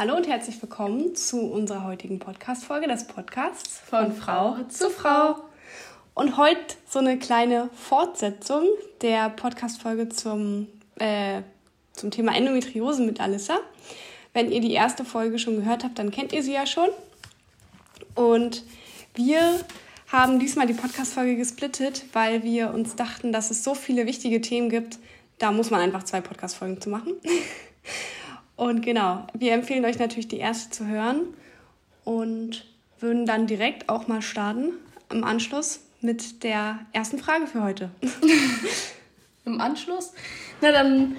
Hallo und herzlich willkommen zu unserer heutigen Podcast-Folge des Podcasts von Frau zu Frau. Und heute so eine kleine Fortsetzung der Podcast-Folge zum, äh, zum Thema Endometriose mit Alissa. Wenn ihr die erste Folge schon gehört habt, dann kennt ihr sie ja schon. Und wir haben diesmal die Podcast-Folge gesplittet, weil wir uns dachten, dass es so viele wichtige Themen gibt, da muss man einfach zwei Podcast-Folgen zu machen. Und genau, wir empfehlen euch natürlich die erste zu hören und würden dann direkt auch mal starten im Anschluss mit der ersten Frage für heute. Im Anschluss? Na dann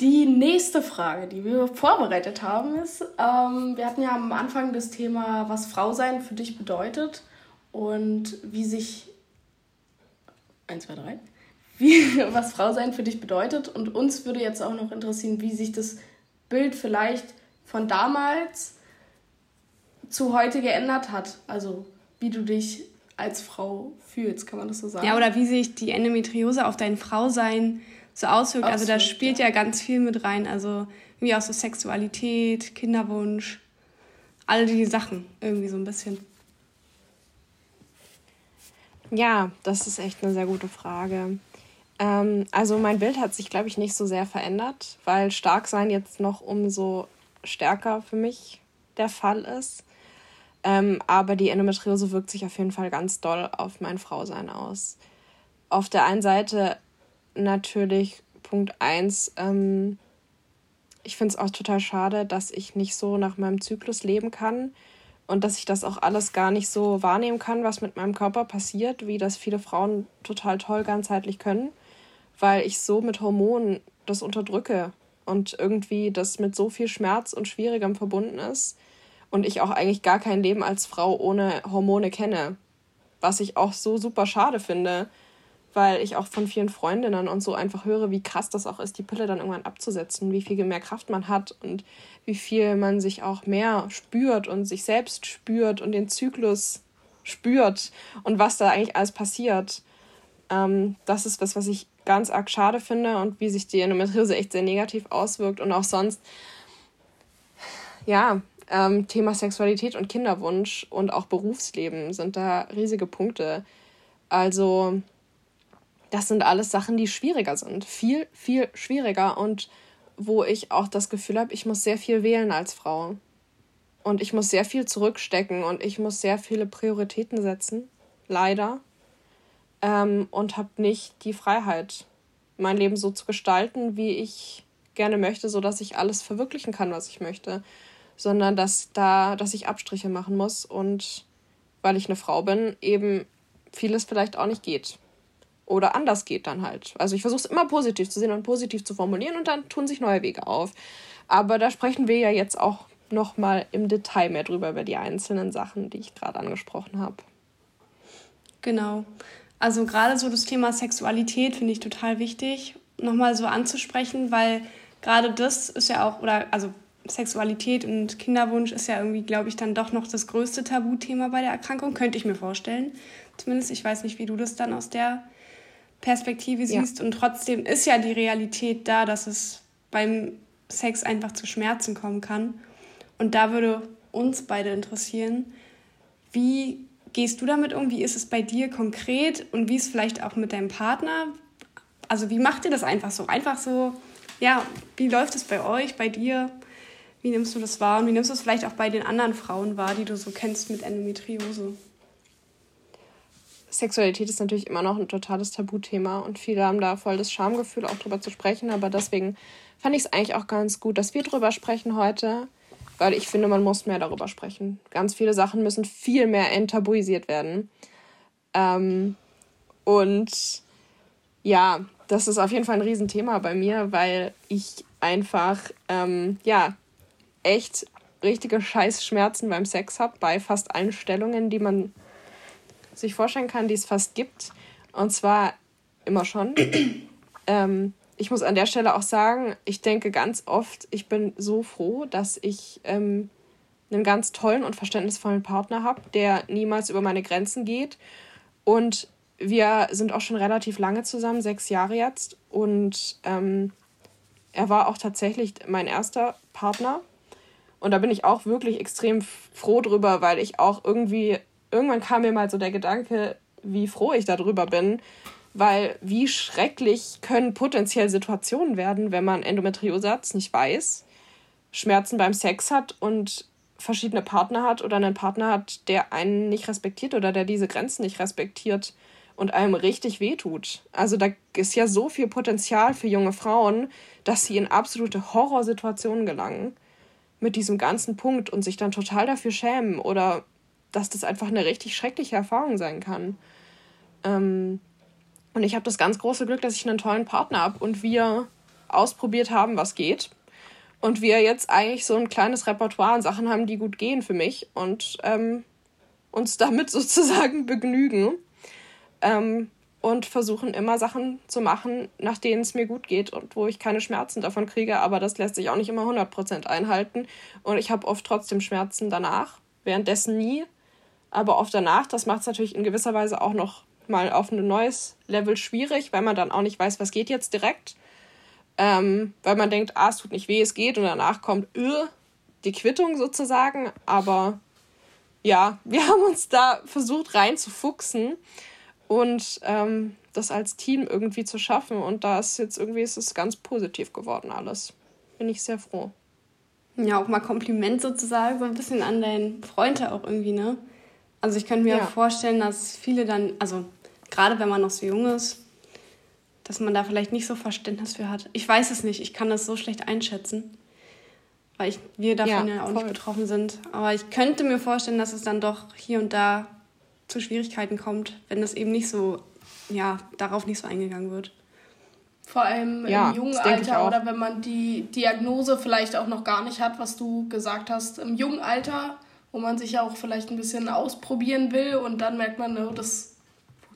die nächste Frage, die wir vorbereitet haben, ist, ähm, wir hatten ja am Anfang das Thema, was Frau sein für dich bedeutet und wie sich, eins, zwei, drei, wie, was Frau sein für dich bedeutet. Und uns würde jetzt auch noch interessieren, wie sich das Bild vielleicht von damals zu heute geändert hat. Also wie du dich als Frau fühlst, kann man das so sagen? Ja, oder wie sich die Endometriose auf dein Frausein so auswirkt. Absolut, also da spielt ja. ja ganz viel mit rein. Also wie auch so Sexualität, Kinderwunsch, all die Sachen irgendwie so ein bisschen. Ja, das ist echt eine sehr gute Frage. Ähm, also mein Bild hat sich, glaube ich, nicht so sehr verändert, weil stark sein jetzt noch umso stärker für mich der Fall ist. Ähm, aber die Endometriose wirkt sich auf jeden Fall ganz doll auf mein Frausein aus. Auf der einen Seite natürlich Punkt 1, ähm, ich finde es auch total schade, dass ich nicht so nach meinem Zyklus leben kann und dass ich das auch alles gar nicht so wahrnehmen kann, was mit meinem Körper passiert, wie das viele Frauen total toll ganzheitlich können weil ich so mit Hormonen das unterdrücke und irgendwie das mit so viel Schmerz und Schwierigem verbunden ist und ich auch eigentlich gar kein Leben als Frau ohne Hormone kenne. Was ich auch so super schade finde, weil ich auch von vielen Freundinnen und so einfach höre, wie krass das auch ist, die Pille dann irgendwann abzusetzen, wie viel mehr Kraft man hat und wie viel man sich auch mehr spürt und sich selbst spürt und den Zyklus spürt und was da eigentlich alles passiert. Ähm, das ist was, was ich ganz arg schade finde und wie sich die Endometriose echt sehr negativ auswirkt und auch sonst, ja, ähm, Thema Sexualität und Kinderwunsch und auch Berufsleben sind da riesige Punkte. Also, das sind alles Sachen, die schwieriger sind. Viel, viel schwieriger und wo ich auch das Gefühl habe, ich muss sehr viel wählen als Frau. Und ich muss sehr viel zurückstecken und ich muss sehr viele Prioritäten setzen. Leider ähm, und habe nicht die Freiheit, mein Leben so zu gestalten, wie ich gerne möchte, so dass ich alles verwirklichen kann, was ich möchte, sondern dass da, dass ich Abstriche machen muss und weil ich eine Frau bin, eben vieles vielleicht auch nicht geht oder anders geht dann halt. Also ich versuche es immer positiv zu sehen und positiv zu formulieren und dann tun sich neue Wege auf. Aber da sprechen wir ja jetzt auch noch mal im Detail mehr drüber über die einzelnen Sachen, die ich gerade angesprochen habe. Genau. Also gerade so das Thema Sexualität finde ich total wichtig, nochmal so anzusprechen, weil gerade das ist ja auch, oder also Sexualität und Kinderwunsch ist ja irgendwie, glaube ich, dann doch noch das größte Tabuthema bei der Erkrankung, könnte ich mir vorstellen. Zumindest, ich weiß nicht, wie du das dann aus der Perspektive siehst. Ja. Und trotzdem ist ja die Realität da, dass es beim Sex einfach zu Schmerzen kommen kann. Und da würde uns beide interessieren, wie gehst du damit um? Wie ist es bei dir konkret und wie ist es vielleicht auch mit deinem Partner? Also wie macht ihr das einfach so? Einfach so, ja, wie läuft es bei euch, bei dir? Wie nimmst du das wahr und wie nimmst du es vielleicht auch bei den anderen Frauen wahr, die du so kennst mit Endometriose? Sexualität ist natürlich immer noch ein totales Tabuthema und viele haben da voll das Schamgefühl, auch drüber zu sprechen. Aber deswegen fand ich es eigentlich auch ganz gut, dass wir drüber sprechen heute, weil ich finde, man muss mehr darüber sprechen. Ganz viele Sachen müssen viel mehr enttabuisiert werden. Ähm, und ja, das ist auf jeden Fall ein Riesenthema bei mir, weil ich einfach, ähm, ja, echt richtige Scheißschmerzen beim Sex habe, bei fast allen Stellungen, die man sich vorstellen kann, die es fast gibt. Und zwar immer schon. ähm, ich muss an der Stelle auch sagen, ich denke ganz oft, ich bin so froh, dass ich ähm, einen ganz tollen und verständnisvollen Partner habe, der niemals über meine Grenzen geht. Und wir sind auch schon relativ lange zusammen, sechs Jahre jetzt. Und ähm, er war auch tatsächlich mein erster Partner. Und da bin ich auch wirklich extrem froh drüber, weil ich auch irgendwie, irgendwann kam mir mal so der Gedanke, wie froh ich darüber bin, weil wie schrecklich können potenziell Situationen werden, wenn man Endometriose hat, nicht weiß, Schmerzen beim Sex hat und verschiedene Partner hat oder einen Partner hat, der einen nicht respektiert oder der diese Grenzen nicht respektiert und einem richtig wehtut. Also da ist ja so viel Potenzial für junge Frauen, dass sie in absolute Horrorsituationen gelangen mit diesem ganzen Punkt und sich dann total dafür schämen oder dass das einfach eine richtig schreckliche Erfahrung sein kann. Ähm, und ich habe das ganz große Glück, dass ich einen tollen Partner habe und wir ausprobiert haben, was geht. Und wir jetzt eigentlich so ein kleines Repertoire an Sachen haben, die gut gehen für mich und ähm, uns damit sozusagen begnügen. Ähm, und versuchen immer Sachen zu machen, nach denen es mir gut geht und wo ich keine Schmerzen davon kriege. Aber das lässt sich auch nicht immer 100% einhalten. Und ich habe oft trotzdem Schmerzen danach, währenddessen nie. Aber oft danach, das macht es natürlich in gewisser Weise auch noch mal auf ein neues Level schwierig, weil man dann auch nicht weiß, was geht jetzt direkt. Ähm, weil man denkt, ah, es tut nicht weh, es geht und danach kommt öh, die Quittung sozusagen. Aber ja, wir haben uns da versucht reinzufuchsen und ähm, das als Team irgendwie zu schaffen. Und da ist jetzt irgendwie ist es ganz positiv geworden alles. Bin ich sehr froh. Ja, auch mal Kompliment sozusagen, so ein bisschen an deinen Freund auch irgendwie, ne? Also ich könnte mir ja. vorstellen, dass viele dann, also gerade wenn man noch so jung ist, dass man da vielleicht nicht so Verständnis für hat. Ich weiß es nicht, ich kann das so schlecht einschätzen, weil ich, wir davon ja, ja auch voll. nicht betroffen sind. Aber ich könnte mir vorstellen, dass es dann doch hier und da zu Schwierigkeiten kommt, wenn das eben nicht so, ja, darauf nicht so eingegangen wird. Vor allem ja, im jungen Alter oder wenn man die Diagnose vielleicht auch noch gar nicht hat, was du gesagt hast, im jungen Alter, wo man sich ja auch vielleicht ein bisschen ausprobieren will und dann merkt man, oh, das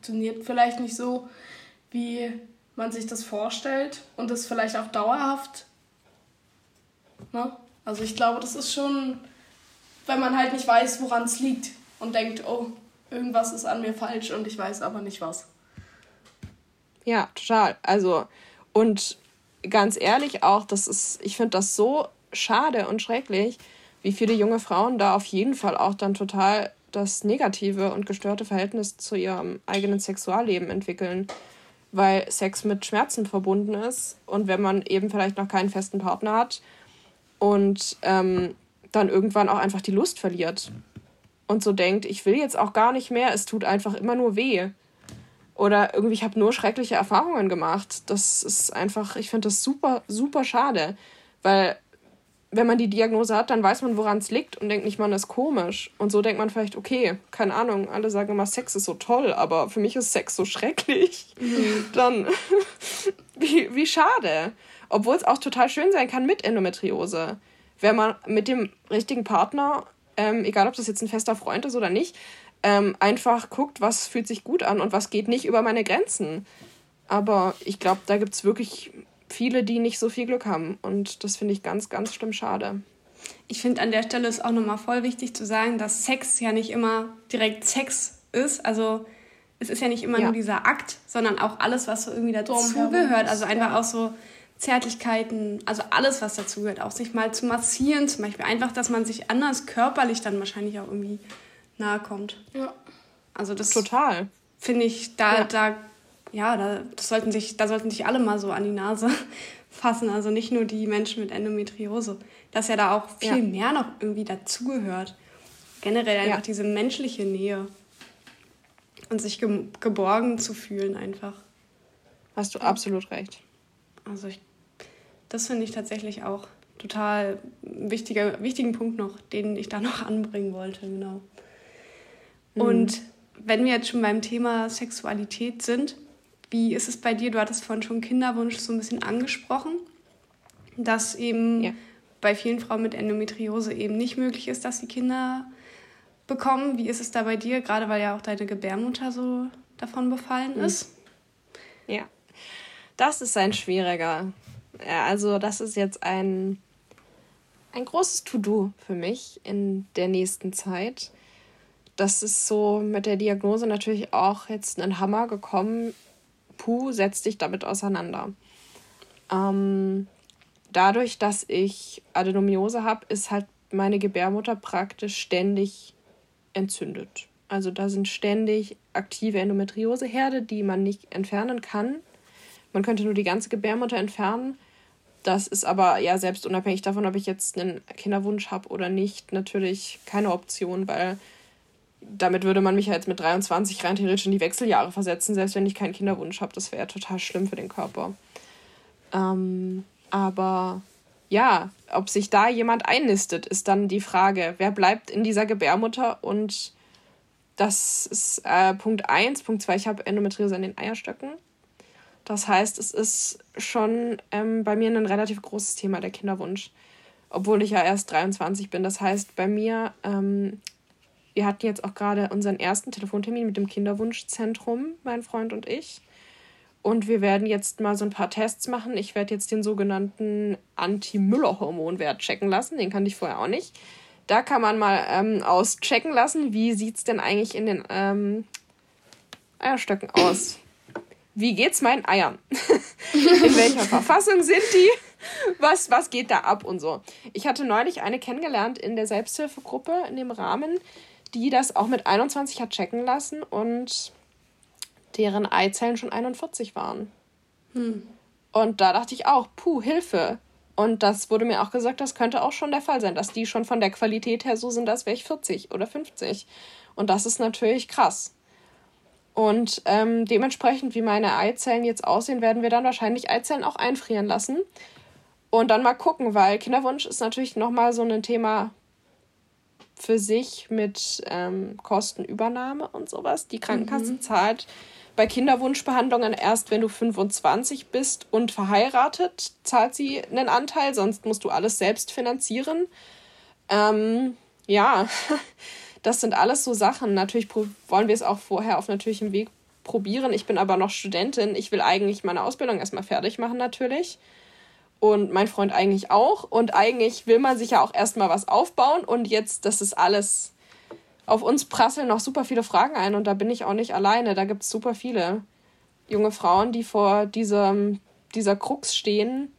funktioniert vielleicht nicht so, wie man sich das vorstellt und das vielleicht auch dauerhaft. Ne? Also ich glaube, das ist schon, wenn man halt nicht weiß, woran es liegt und denkt, oh, irgendwas ist an mir falsch und ich weiß aber nicht was. Ja, total. Also, und ganz ehrlich auch, das ist, ich finde das so schade und schrecklich, wie viele junge Frauen da auf jeden Fall auch dann total das negative und gestörte Verhältnis zu ihrem eigenen Sexualleben entwickeln, weil Sex mit Schmerzen verbunden ist und wenn man eben vielleicht noch keinen festen Partner hat und ähm, dann irgendwann auch einfach die Lust verliert und so denkt, ich will jetzt auch gar nicht mehr, es tut einfach immer nur weh. Oder irgendwie, ich habe nur schreckliche Erfahrungen gemacht. Das ist einfach, ich finde das super, super schade. Weil wenn man die Diagnose hat, dann weiß man, woran es liegt und denkt nicht, man ist komisch. Und so denkt man vielleicht, okay, keine Ahnung, alle sagen immer, Sex ist so toll, aber für mich ist Sex so schrecklich. Mhm. Dann, wie, wie schade. Obwohl es auch total schön sein kann mit Endometriose. Wenn man mit dem richtigen Partner, ähm, egal ob das jetzt ein fester Freund ist oder nicht, ähm, einfach guckt, was fühlt sich gut an und was geht nicht über meine Grenzen. Aber ich glaube, da gibt es wirklich viele, die nicht so viel Glück haben. Und das finde ich ganz, ganz schlimm schade. Ich finde an der Stelle ist auch nochmal voll wichtig zu sagen, dass Sex ja nicht immer direkt Sex ist. Also es ist ja nicht immer ja. nur dieser Akt, sondern auch alles, was so irgendwie dazugehört. Also einfach ja. auch so Zärtlichkeiten, also alles, was dazugehört. Auch sich mal zu massieren zum Beispiel. Einfach, dass man sich anders körperlich dann wahrscheinlich auch irgendwie nahe kommt. Ja. Also das total. Finde ich, da, ja. da ja, da, das sollten sich, da sollten sich alle mal so an die Nase fassen. Also nicht nur die Menschen mit Endometriose. Dass ja da auch viel ja. mehr noch irgendwie dazugehört. Generell einfach ja. diese menschliche Nähe. Und sich ge geborgen zu fühlen einfach. Hast du absolut recht. Also ich, das finde ich tatsächlich auch total wichtiger, wichtigen Punkt noch, den ich da noch anbringen wollte, genau. Mhm. Und wenn wir jetzt schon beim Thema Sexualität sind, wie ist es bei dir? Du hattest vorhin schon Kinderwunsch so ein bisschen angesprochen, dass eben ja. bei vielen Frauen mit Endometriose eben nicht möglich ist, dass sie Kinder bekommen. Wie ist es da bei dir, gerade weil ja auch deine Gebärmutter so davon befallen mhm. ist? Ja, das ist ein schwieriger. Also das ist jetzt ein, ein großes To-Do für mich in der nächsten Zeit. Das ist so mit der Diagnose natürlich auch jetzt ein Hammer gekommen, puh, setz dich damit auseinander. Ähm, dadurch, dass ich Adenomiose habe, ist halt meine Gebärmutter praktisch ständig entzündet. Also da sind ständig aktive Endometrioseherde, die man nicht entfernen kann. Man könnte nur die ganze Gebärmutter entfernen. Das ist aber ja selbst unabhängig davon, ob ich jetzt einen Kinderwunsch habe oder nicht, natürlich keine Option, weil damit würde man mich ja jetzt mit 23 rein theoretisch in die Wechseljahre versetzen, selbst wenn ich keinen Kinderwunsch habe. Das wäre total schlimm für den Körper. Ähm, aber ja, ob sich da jemand einnistet, ist dann die Frage. Wer bleibt in dieser Gebärmutter? Und das ist äh, Punkt 1. Punkt 2, ich habe Endometriose an den Eierstöcken. Das heißt, es ist schon ähm, bei mir ein relativ großes Thema, der Kinderwunsch. Obwohl ich ja erst 23 bin. Das heißt, bei mir ähm, wir hatten jetzt auch gerade unseren ersten Telefontermin mit dem Kinderwunschzentrum, mein Freund und ich. Und wir werden jetzt mal so ein paar Tests machen. Ich werde jetzt den sogenannten Anti-Müller-Hormonwert checken lassen. Den kannte ich vorher auch nicht. Da kann man mal ähm, auschecken lassen, wie sieht es denn eigentlich in den ähm, Eierstöcken aus. Wie geht's meinen Eiern? in welcher Verfassung sind die? Was, was geht da ab und so? Ich hatte neulich eine kennengelernt in der Selbsthilfegruppe in dem Rahmen die das auch mit 21 hat checken lassen und deren Eizellen schon 41 waren. Hm. Und da dachte ich auch, puh, Hilfe. Und das wurde mir auch gesagt, das könnte auch schon der Fall sein, dass die schon von der Qualität her so sind, als wäre ich 40 oder 50. Und das ist natürlich krass. Und ähm, dementsprechend, wie meine Eizellen jetzt aussehen, werden wir dann wahrscheinlich Eizellen auch einfrieren lassen. Und dann mal gucken, weil Kinderwunsch ist natürlich nochmal so ein Thema, für sich mit ähm, Kostenübernahme und sowas. Die Krankenkasse mhm. zahlt bei Kinderwunschbehandlungen erst, wenn du 25 bist und verheiratet, zahlt sie einen Anteil, sonst musst du alles selbst finanzieren. Ähm, ja, das sind alles so Sachen. Natürlich wollen wir es auch vorher auf natürlichem Weg probieren. Ich bin aber noch Studentin. Ich will eigentlich meine Ausbildung erstmal fertig machen, natürlich und mein Freund eigentlich auch. Und eigentlich will man sich ja auch erstmal was aufbauen. Und jetzt, das ist alles. Auf uns prasseln noch super viele Fragen ein und da bin ich auch nicht alleine. Da gibt es super viele junge Frauen, die vor diesem, dieser Krux stehen.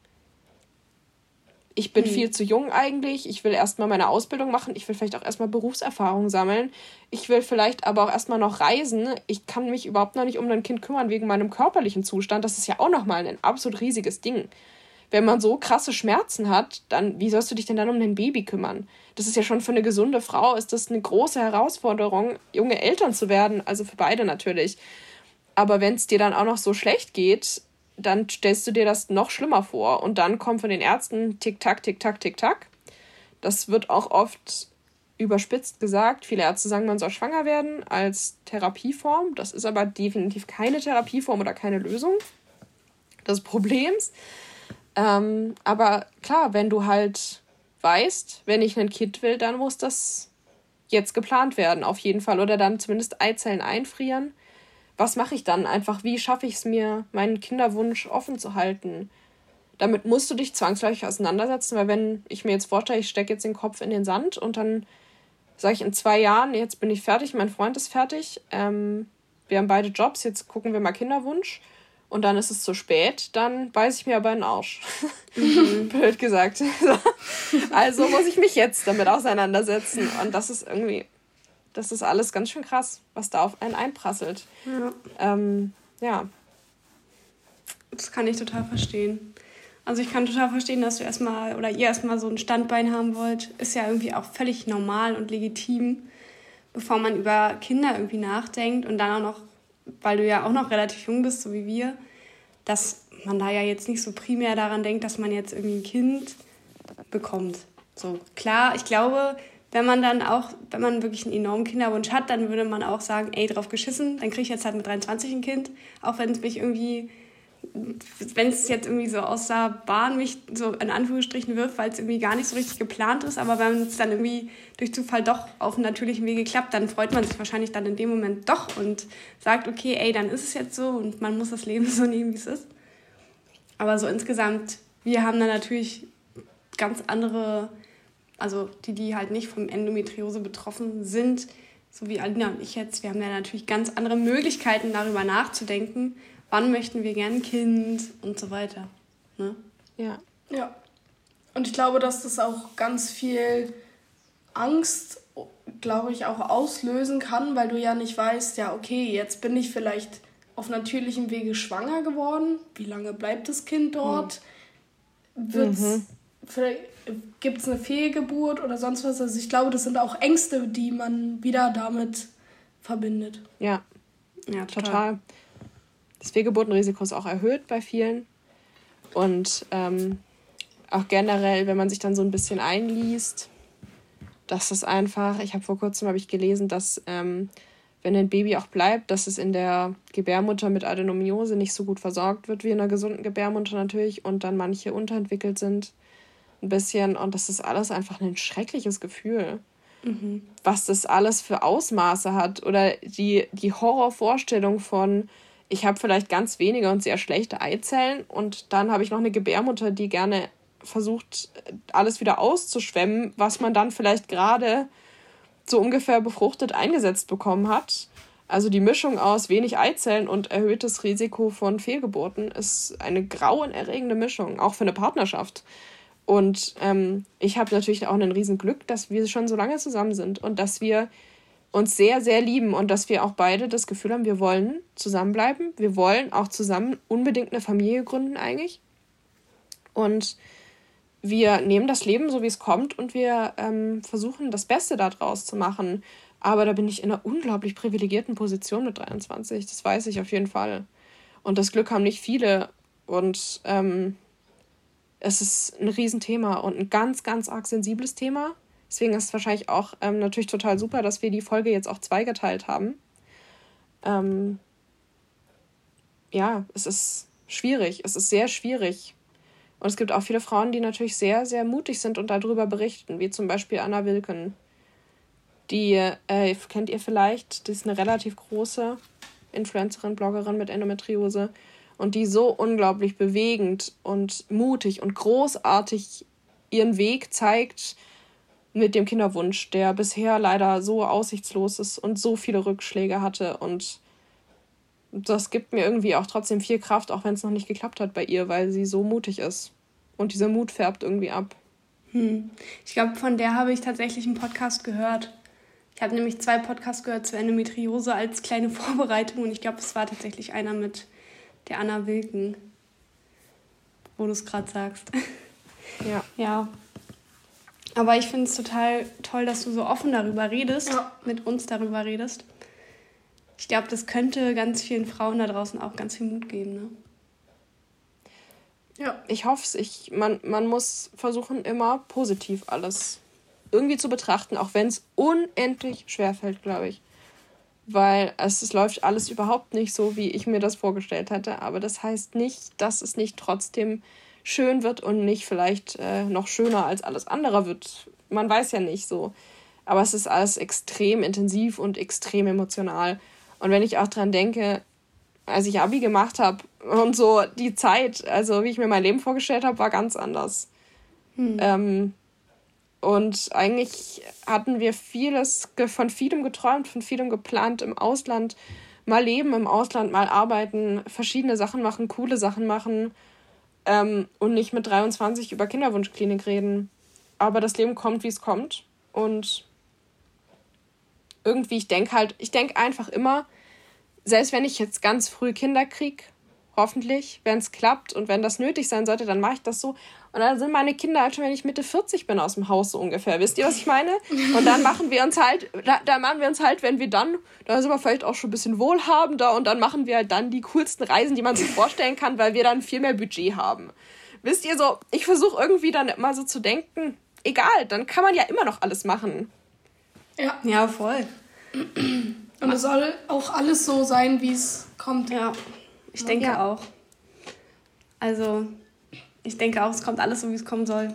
Ich bin mhm. viel zu jung eigentlich. Ich will erstmal meine Ausbildung machen. Ich will vielleicht auch erstmal Berufserfahrung sammeln. Ich will vielleicht aber auch erstmal noch reisen. Ich kann mich überhaupt noch nicht um ein Kind kümmern wegen meinem körperlichen Zustand. Das ist ja auch nochmal ein absolut riesiges Ding wenn man so krasse Schmerzen hat, dann wie sollst du dich denn dann um dein Baby kümmern? Das ist ja schon für eine gesunde Frau ist das eine große Herausforderung, junge Eltern zu werden, also für beide natürlich. Aber wenn es dir dann auch noch so schlecht geht, dann stellst du dir das noch schlimmer vor und dann kommt von den Ärzten tick tack tick tack tick tack. Das wird auch oft überspitzt gesagt. Viele Ärzte sagen, man soll schwanger werden als Therapieform. Das ist aber definitiv keine Therapieform oder keine Lösung des Problems. Ähm, aber klar, wenn du halt weißt, wenn ich ein Kind will, dann muss das jetzt geplant werden, auf jeden Fall. Oder dann zumindest Eizellen einfrieren. Was mache ich dann? Einfach, wie schaffe ich es mir, meinen Kinderwunsch offen zu halten? Damit musst du dich zwangsläufig auseinandersetzen, weil wenn ich mir jetzt vorstelle, ich stecke jetzt den Kopf in den Sand und dann sage ich in zwei Jahren, jetzt bin ich fertig, mein Freund ist fertig, ähm, wir haben beide Jobs, jetzt gucken wir mal Kinderwunsch und dann ist es zu spät, dann beiß ich mir aber in den Arsch. Mhm. Blöd gesagt. also muss ich mich jetzt damit auseinandersetzen. Und das ist irgendwie, das ist alles ganz schön krass, was da auf einen einprasselt. Ja. Ähm, ja. Das kann ich total verstehen. Also ich kann total verstehen, dass du erstmal oder ihr erstmal so ein Standbein haben wollt. Ist ja irgendwie auch völlig normal und legitim, bevor man über Kinder irgendwie nachdenkt und dann auch noch weil du ja auch noch relativ jung bist, so wie wir, dass man da ja jetzt nicht so primär daran denkt, dass man jetzt irgendwie ein Kind bekommt. So klar, ich glaube, wenn man dann auch, wenn man wirklich einen enormen Kinderwunsch hat, dann würde man auch sagen, ey, drauf geschissen, dann kriege ich jetzt halt mit 23 ein Kind, auch wenn es mich irgendwie wenn es jetzt irgendwie so aus der Bahn mich so in Anführungsstrichen wirft, weil es irgendwie gar nicht so richtig geplant ist, aber wenn es dann irgendwie durch Zufall doch auf einem natürlichen Wege klappt, dann freut man sich wahrscheinlich dann in dem Moment doch und sagt, okay, ey, dann ist es jetzt so und man muss das Leben so nehmen, wie es ist. Aber so insgesamt, wir haben da natürlich ganz andere, also die, die halt nicht vom Endometriose betroffen sind, so wie Alina und ich jetzt, wir haben ja natürlich ganz andere Möglichkeiten, darüber nachzudenken, wann möchten wir gern ein Kind und so weiter. Ne? Ja. Ja. Und ich glaube, dass das auch ganz viel Angst, glaube ich, auch auslösen kann, weil du ja nicht weißt, ja, okay, jetzt bin ich vielleicht auf natürlichem Wege schwanger geworden. Wie lange bleibt das Kind dort? Wird's, mhm. Gibt es eine Fehlgeburt oder sonst was? Also ich glaube, das sind auch Ängste, die man wieder damit verbindet. Ja, ja total. total. Das Fehlgeburtenrisiko ist auch erhöht bei vielen. Und ähm, auch generell, wenn man sich dann so ein bisschen einliest, dass es einfach, ich habe vor kurzem habe ich gelesen, dass ähm, wenn ein Baby auch bleibt, dass es in der Gebärmutter mit Adenomiose nicht so gut versorgt wird wie in einer gesunden Gebärmutter natürlich und dann manche unterentwickelt sind ein bisschen und das ist alles einfach ein schreckliches Gefühl. Mhm. Was das alles für Ausmaße hat oder die, die Horrorvorstellung von, ich habe vielleicht ganz wenige und sehr schlechte Eizellen und dann habe ich noch eine Gebärmutter, die gerne versucht, alles wieder auszuschwemmen, was man dann vielleicht gerade so ungefähr befruchtet eingesetzt bekommen hat. Also die Mischung aus wenig Eizellen und erhöhtes Risiko von Fehlgeburten ist eine grauenerregende Mischung, auch für eine Partnerschaft. Und ähm, ich habe natürlich auch ein Riesenglück, dass wir schon so lange zusammen sind und dass wir uns sehr, sehr lieben und dass wir auch beide das Gefühl haben, wir wollen zusammenbleiben. Wir wollen auch zusammen unbedingt eine Familie gründen eigentlich. Und wir nehmen das Leben so, wie es kommt und wir ähm, versuchen, das Beste daraus zu machen. Aber da bin ich in einer unglaublich privilegierten Position mit 23. Das weiß ich auf jeden Fall. Und das Glück haben nicht viele. Und ähm, es ist ein Riesenthema und ein ganz, ganz arg sensibles Thema. Deswegen ist es wahrscheinlich auch ähm, natürlich total super, dass wir die Folge jetzt auch zweigeteilt haben. Ähm, ja, es ist schwierig. Es ist sehr schwierig. Und es gibt auch viele Frauen, die natürlich sehr, sehr mutig sind und darüber berichten, wie zum Beispiel Anna Wilken. Die äh, kennt ihr vielleicht, die ist eine relativ große Influencerin, Bloggerin mit Endometriose und die so unglaublich bewegend und mutig und großartig ihren Weg zeigt mit dem Kinderwunsch, der bisher leider so aussichtslos ist und so viele Rückschläge hatte und das gibt mir irgendwie auch trotzdem viel Kraft, auch wenn es noch nicht geklappt hat bei ihr, weil sie so mutig ist. Und dieser Mut färbt irgendwie ab. Hm. Ich glaube, von der habe ich tatsächlich einen Podcast gehört. Ich habe nämlich zwei Podcasts gehört zur Endometriose als kleine Vorbereitung und ich glaube, es war tatsächlich einer mit der Anna Wilken, wo du es gerade sagst. Ja. Ja. Aber ich finde es total toll, dass du so offen darüber redest, ja. mit uns darüber redest ich glaube, das könnte ganz vielen Frauen da draußen auch ganz viel Mut geben. Ne? Ja, ich hoffe es. Ich, man, man muss versuchen, immer positiv alles irgendwie zu betrachten, auch wenn es unendlich schwerfällt, glaube ich. Weil es, es läuft alles überhaupt nicht so, wie ich mir das vorgestellt hatte. Aber das heißt nicht, dass es nicht trotzdem schön wird und nicht vielleicht äh, noch schöner als alles andere wird. Man weiß ja nicht so. Aber es ist alles extrem intensiv und extrem emotional. Und wenn ich auch dran denke, als ich Abi gemacht habe und so die Zeit, also wie ich mir mein Leben vorgestellt habe, war ganz anders. Hm. Ähm, und eigentlich hatten wir vieles von vielem geträumt, von vielem geplant im Ausland. Mal leben im Ausland, mal arbeiten, verschiedene Sachen machen, coole Sachen machen ähm, und nicht mit 23 über Kinderwunschklinik reden. Aber das Leben kommt, wie es kommt. Und irgendwie, ich denke halt, ich denke einfach immer, selbst wenn ich jetzt ganz früh Kinder kriege, hoffentlich, wenn es klappt und wenn das nötig sein sollte, dann mache ich das so. Und dann sind meine Kinder halt schon, wenn ich Mitte 40 bin, aus dem Haus so ungefähr. Wisst ihr, was ich meine? Und dann machen wir uns halt, da, da machen wir uns halt, wenn wir dann, da sind wir vielleicht auch schon ein bisschen wohlhabender und dann machen wir halt dann die coolsten Reisen, die man sich vorstellen kann, weil wir dann viel mehr Budget haben. Wisst ihr so, ich versuche irgendwie dann immer so zu denken, egal, dann kann man ja immer noch alles machen. Ja, ja, voll. Und es soll auch alles so sein, wie es kommt. Ja, ich denke ja. auch. Also, ich denke auch, es kommt alles so, wie es kommen soll.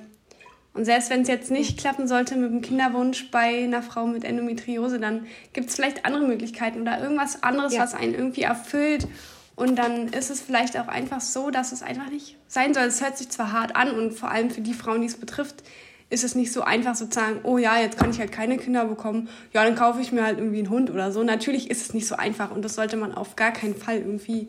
Und selbst wenn es jetzt nicht klappen sollte mit dem Kinderwunsch bei einer Frau mit Endometriose, dann gibt es vielleicht andere Möglichkeiten oder irgendwas anderes, ja. was einen irgendwie erfüllt. Und dann ist es vielleicht auch einfach so, dass es einfach nicht sein soll. Es hört sich zwar hart an und vor allem für die Frauen, die es betrifft, ist es nicht so einfach sozusagen, oh ja, jetzt kann ich halt keine Kinder bekommen, ja, dann kaufe ich mir halt irgendwie einen Hund oder so. Natürlich ist es nicht so einfach und das sollte man auf gar keinen Fall irgendwie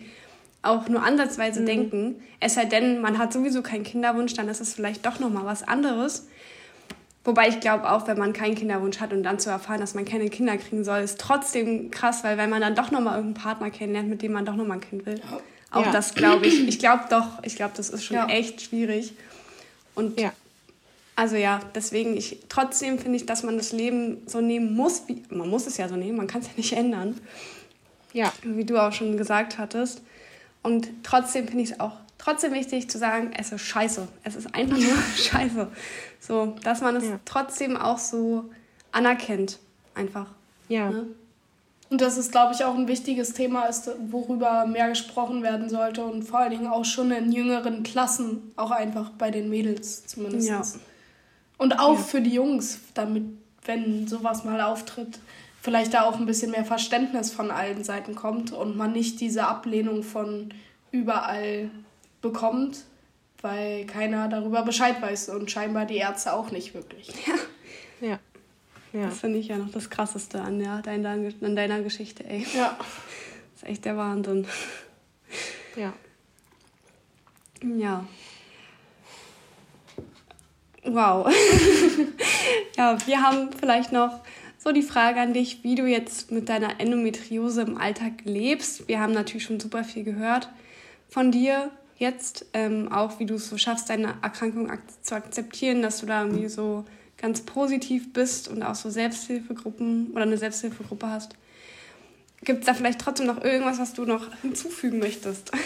auch nur ansatzweise mhm. denken. Es sei denn, man hat sowieso keinen Kinderwunsch, dann ist es vielleicht doch nochmal was anderes. Wobei ich glaube auch, wenn man keinen Kinderwunsch hat und dann zu erfahren, dass man keine Kinder kriegen soll, ist trotzdem krass, weil wenn man dann doch nochmal irgendeinen Partner kennenlernt, mit dem man doch nochmal ein Kind will. Auch ja. das glaube ich. Ich glaube doch, ich glaube, das ist schon ja. echt schwierig. Und ja. also ja, deswegen, ich trotzdem finde ich, dass man das Leben so nehmen muss, wie, man muss es ja so nehmen, man kann es ja nicht ändern. Ja. Wie du auch schon gesagt hattest. Und trotzdem finde ich es auch trotzdem wichtig zu sagen, es ist scheiße. Es ist einfach nur scheiße. So, dass man es ja. trotzdem auch so anerkennt. Einfach. Ja. Ne? Und dass es, glaube ich, auch ein wichtiges Thema ist, worüber mehr gesprochen werden sollte und vor allen Dingen auch schon in jüngeren Klassen, auch einfach bei den Mädels zumindest. Ja. Und auch ja. für die Jungs, damit, wenn sowas mal auftritt, vielleicht da auch ein bisschen mehr Verständnis von allen Seiten kommt und man nicht diese Ablehnung von überall bekommt, weil keiner darüber Bescheid weiß und scheinbar die Ärzte auch nicht wirklich. Ja. Ja. ja. Das finde ich ja noch das Krasseste an, ja, deiner, an deiner Geschichte, ey. Ja. Das ist echt der Wahnsinn. Ja. Ja. Wow. ja, wir haben vielleicht noch so die Frage an dich, wie du jetzt mit deiner Endometriose im Alltag lebst. Wir haben natürlich schon super viel gehört von dir jetzt, ähm, auch wie du es so schaffst, deine Erkrankung ak zu akzeptieren, dass du da irgendwie so ganz positiv bist und auch so Selbsthilfegruppen oder eine Selbsthilfegruppe hast. Gibt es da vielleicht trotzdem noch irgendwas, was du noch hinzufügen möchtest?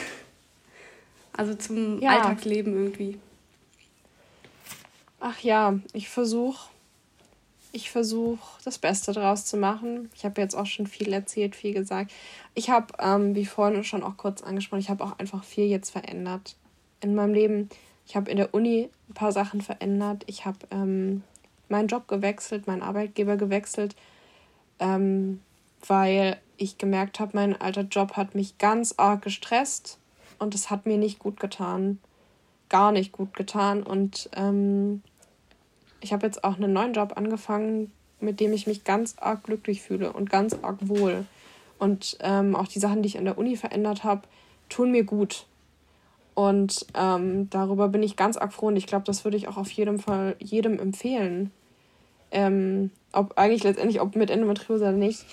Also zum ja. Alltagsleben irgendwie. Ach ja, ich versuche ich versuche das Beste daraus zu machen. Ich habe jetzt auch schon viel erzählt, viel gesagt. Ich habe, ähm, wie vorhin schon auch kurz angesprochen, ich habe auch einfach viel jetzt verändert in meinem Leben. Ich habe in der Uni ein paar Sachen verändert. Ich habe ähm, meinen Job gewechselt, meinen Arbeitgeber gewechselt, ähm, weil ich gemerkt habe, mein alter Job hat mich ganz arg gestresst und es hat mir nicht gut getan. Gar nicht gut getan. Und ähm, ich habe jetzt auch einen neuen Job angefangen, mit dem ich mich ganz arg glücklich fühle und ganz arg wohl. Und ähm, auch die Sachen, die ich an der Uni verändert habe, tun mir gut. Und ähm, darüber bin ich ganz arg froh und ich glaube, das würde ich auch auf jeden Fall jedem empfehlen. Ähm, ob eigentlich letztendlich, ob mit Endometriose oder nicht,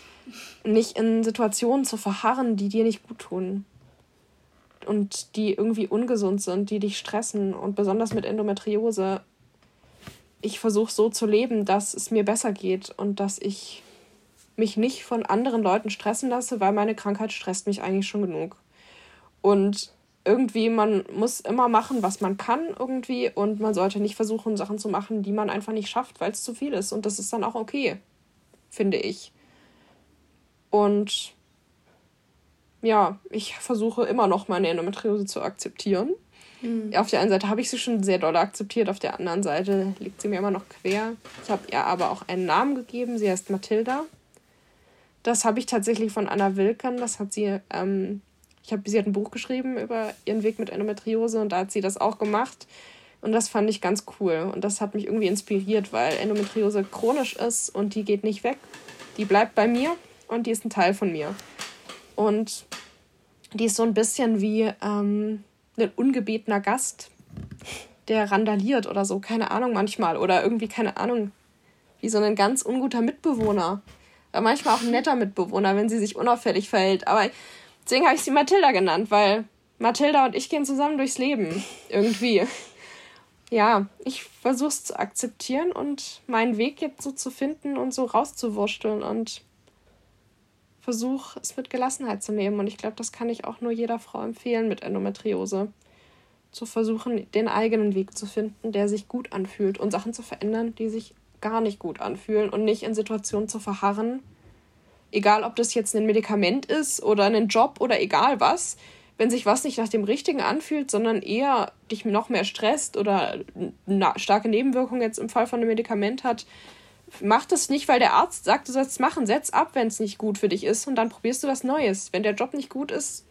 nicht in Situationen zu verharren, die dir nicht gut tun und die irgendwie ungesund sind, die dich stressen und besonders mit Endometriose ich versuche so zu leben, dass es mir besser geht und dass ich mich nicht von anderen Leuten stressen lasse, weil meine Krankheit stresst mich eigentlich schon genug. Und irgendwie, man muss immer machen, was man kann irgendwie und man sollte nicht versuchen, Sachen zu machen, die man einfach nicht schafft, weil es zu viel ist. Und das ist dann auch okay, finde ich. Und ja, ich versuche immer noch meine Endometriose zu akzeptieren Mhm. Auf der einen Seite habe ich sie schon sehr doll akzeptiert, auf der anderen Seite liegt sie mir immer noch quer. Ich habe ihr aber auch einen Namen gegeben, sie heißt Mathilda. Das habe ich tatsächlich von Anna Wilken, das hat sie, ähm, ich habe, sie hat ein Buch geschrieben über ihren Weg mit Endometriose und da hat sie das auch gemacht. Und das fand ich ganz cool. Und das hat mich irgendwie inspiriert, weil Endometriose chronisch ist und die geht nicht weg. Die bleibt bei mir und die ist ein Teil von mir. Und die ist so ein bisschen wie, ähm, ein ungebetener Gast, der randaliert oder so, keine Ahnung manchmal. Oder irgendwie, keine Ahnung, wie so ein ganz unguter Mitbewohner. Aber manchmal auch ein netter Mitbewohner, wenn sie sich unauffällig verhält. Aber deswegen habe ich sie Mathilda genannt, weil Mathilda und ich gehen zusammen durchs Leben. Irgendwie. Ja, ich versuche es zu akzeptieren und meinen Weg jetzt so zu finden und so rauszuwursteln und versuche es mit Gelassenheit zu nehmen. Und ich glaube, das kann ich auch nur jeder Frau empfehlen mit Endometriose. Zu versuchen, den eigenen Weg zu finden, der sich gut anfühlt und Sachen zu verändern, die sich gar nicht gut anfühlen und nicht in Situationen zu verharren. Egal, ob das jetzt ein Medikament ist oder ein Job oder egal was. Wenn sich was nicht nach dem Richtigen anfühlt, sondern eher dich noch mehr stresst oder starke Nebenwirkungen jetzt im Fall von einem Medikament hat, mach das nicht, weil der Arzt sagt, du sollst es machen. Setz ab, wenn es nicht gut für dich ist und dann probierst du was Neues. Wenn der Job nicht gut ist,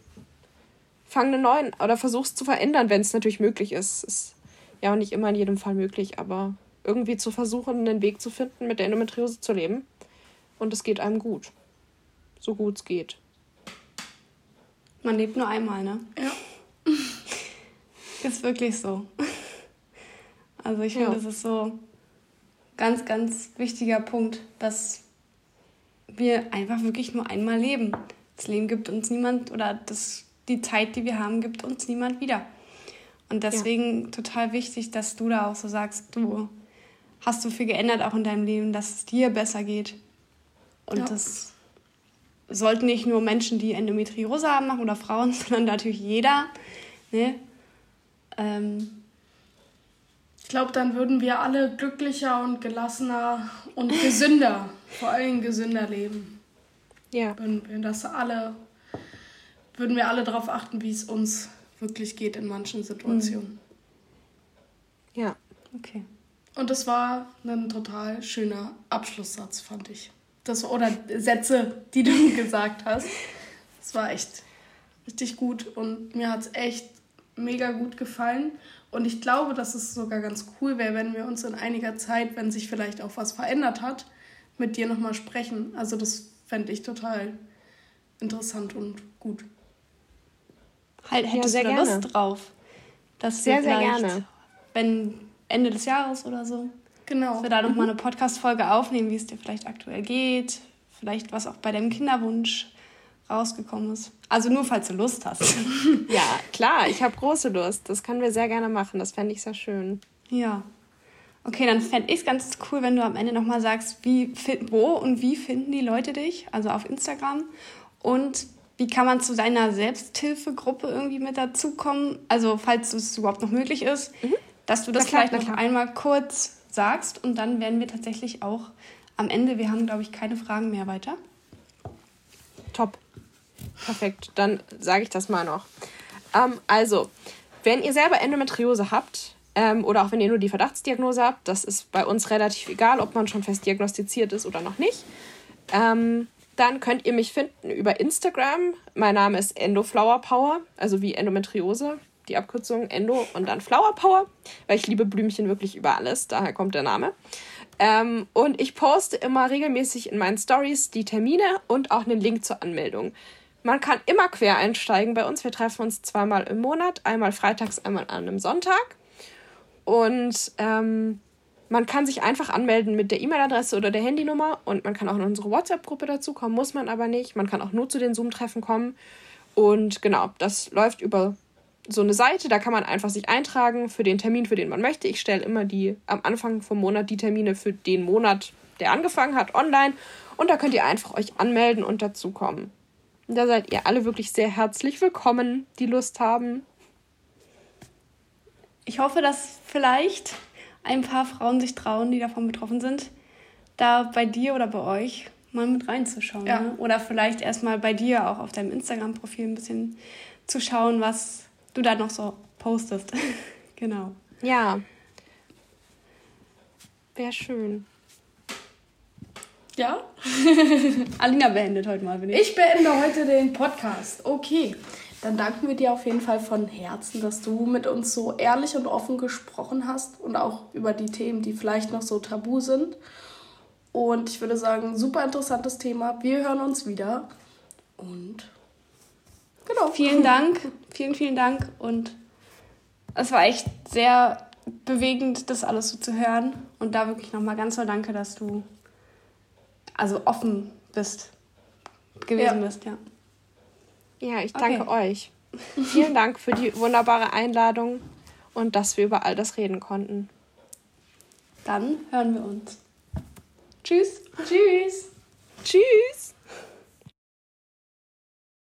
fang einen neuen oder versuch's zu verändern, wenn es natürlich möglich ist. Ist ja auch nicht immer in jedem Fall möglich, aber irgendwie zu versuchen, einen Weg zu finden, mit der Endometriose zu leben. Und es geht einem gut. So gut es geht. Man lebt nur einmal, ne? Ja. ist wirklich so. Also ich finde, ja. das ist so ganz, ganz wichtiger Punkt, dass wir einfach wirklich nur einmal leben. Das Leben gibt uns niemand oder das, die Zeit, die wir haben, gibt uns niemand wieder. Und deswegen ja. total wichtig, dass du da auch so sagst, du hast so viel geändert auch in deinem Leben, dass es dir besser geht. Und ja. das sollten nicht nur Menschen, die Endometriose haben, machen oder Frauen, sondern natürlich jeder. Ne? Ähm, ich glaube, dann würden wir alle glücklicher und gelassener und gesünder, vor allem gesünder leben. Ja. Würden wir das alle, würden wir alle darauf achten, wie es uns wirklich geht in manchen Situationen. Mhm. Ja, okay. Und das war ein total schöner Abschlusssatz, fand ich. Das, oder Sätze, die du gesagt hast. Das war echt richtig gut und mir hat es echt mega gut gefallen. Und ich glaube, dass es sogar ganz cool wäre, wenn wir uns in einiger Zeit, wenn sich vielleicht auch was verändert hat, mit dir nochmal sprechen. Also das fände ich total interessant und gut. Halt, hättest ja, du da Lust drauf? Dass sehr, sehr gerne. Wenn Ende des Jahres oder so. Genau. Dass wir da nochmal mhm. eine Podcast-Folge aufnehmen, wie es dir vielleicht aktuell geht. Vielleicht was auch bei deinem Kinderwunsch rausgekommen ist. Also nur, falls du Lust hast. ja, klar, ich habe große Lust. Das können wir sehr gerne machen. Das fände ich sehr schön. Ja. Okay, dann fände ich es ganz cool, wenn du am Ende nochmal sagst, wie, wo und wie finden die Leute dich, also auf Instagram. Und wie kann man zu deiner Selbsthilfegruppe irgendwie mit dazukommen? Also, falls es überhaupt noch möglich ist, mhm. dass du das klar, vielleicht noch einmal kurz sagst und dann werden wir tatsächlich auch am Ende, wir haben, glaube ich, keine Fragen mehr weiter. Perfekt, dann sage ich das mal noch. Ähm, also, wenn ihr selber Endometriose habt ähm, oder auch wenn ihr nur die Verdachtsdiagnose habt, das ist bei uns relativ egal, ob man schon fest diagnostiziert ist oder noch nicht. Ähm, dann könnt ihr mich finden über Instagram. Mein Name ist Endoflowerpower, also wie Endometriose, die Abkürzung Endo und dann Flower Power, weil ich liebe Blümchen wirklich über alles, daher kommt der Name. Ähm, und ich poste immer regelmäßig in meinen Stories die Termine und auch einen Link zur Anmeldung. Man kann immer quer einsteigen bei uns. Wir treffen uns zweimal im Monat, einmal freitags, einmal an einem Sonntag. Und ähm, man kann sich einfach anmelden mit der E-Mail-Adresse oder der Handynummer und man kann auch in unsere WhatsApp-Gruppe dazu kommen, muss man aber nicht. Man kann auch nur zu den Zoom-Treffen kommen. Und genau, das läuft über so eine Seite, da kann man einfach sich eintragen für den Termin, für den man möchte. Ich stelle immer die am Anfang vom Monat die Termine für den Monat, der angefangen hat, online. Und da könnt ihr einfach euch anmelden und dazukommen. Da seid ihr alle wirklich sehr herzlich willkommen, die Lust haben. Ich hoffe, dass vielleicht ein paar Frauen sich trauen, die davon betroffen sind, da bei dir oder bei euch mal mit reinzuschauen. Ja. Ne? Oder vielleicht erstmal bei dir auch auf deinem Instagram-Profil ein bisschen zu schauen, was du da noch so postest. genau. Ja. Wäre schön. Ja? Alina beendet heute mal, bin ich. Ich beende heute den Podcast. Okay. Dann danken wir dir auf jeden Fall von Herzen, dass du mit uns so ehrlich und offen gesprochen hast und auch über die Themen, die vielleicht noch so tabu sind. Und ich würde sagen, super interessantes Thema. Wir hören uns wieder. Und genau. Vielen Dank. Vielen, vielen Dank. Und es war echt sehr bewegend, das alles so zu hören. Und da wirklich nochmal ganz so danke, dass du also offen bist, gewesen ja. bist, ja. Ja, ich danke okay. euch. Vielen Dank für die wunderbare Einladung und dass wir über all das reden konnten. Dann hören wir uns. Tschüss. Tschüss.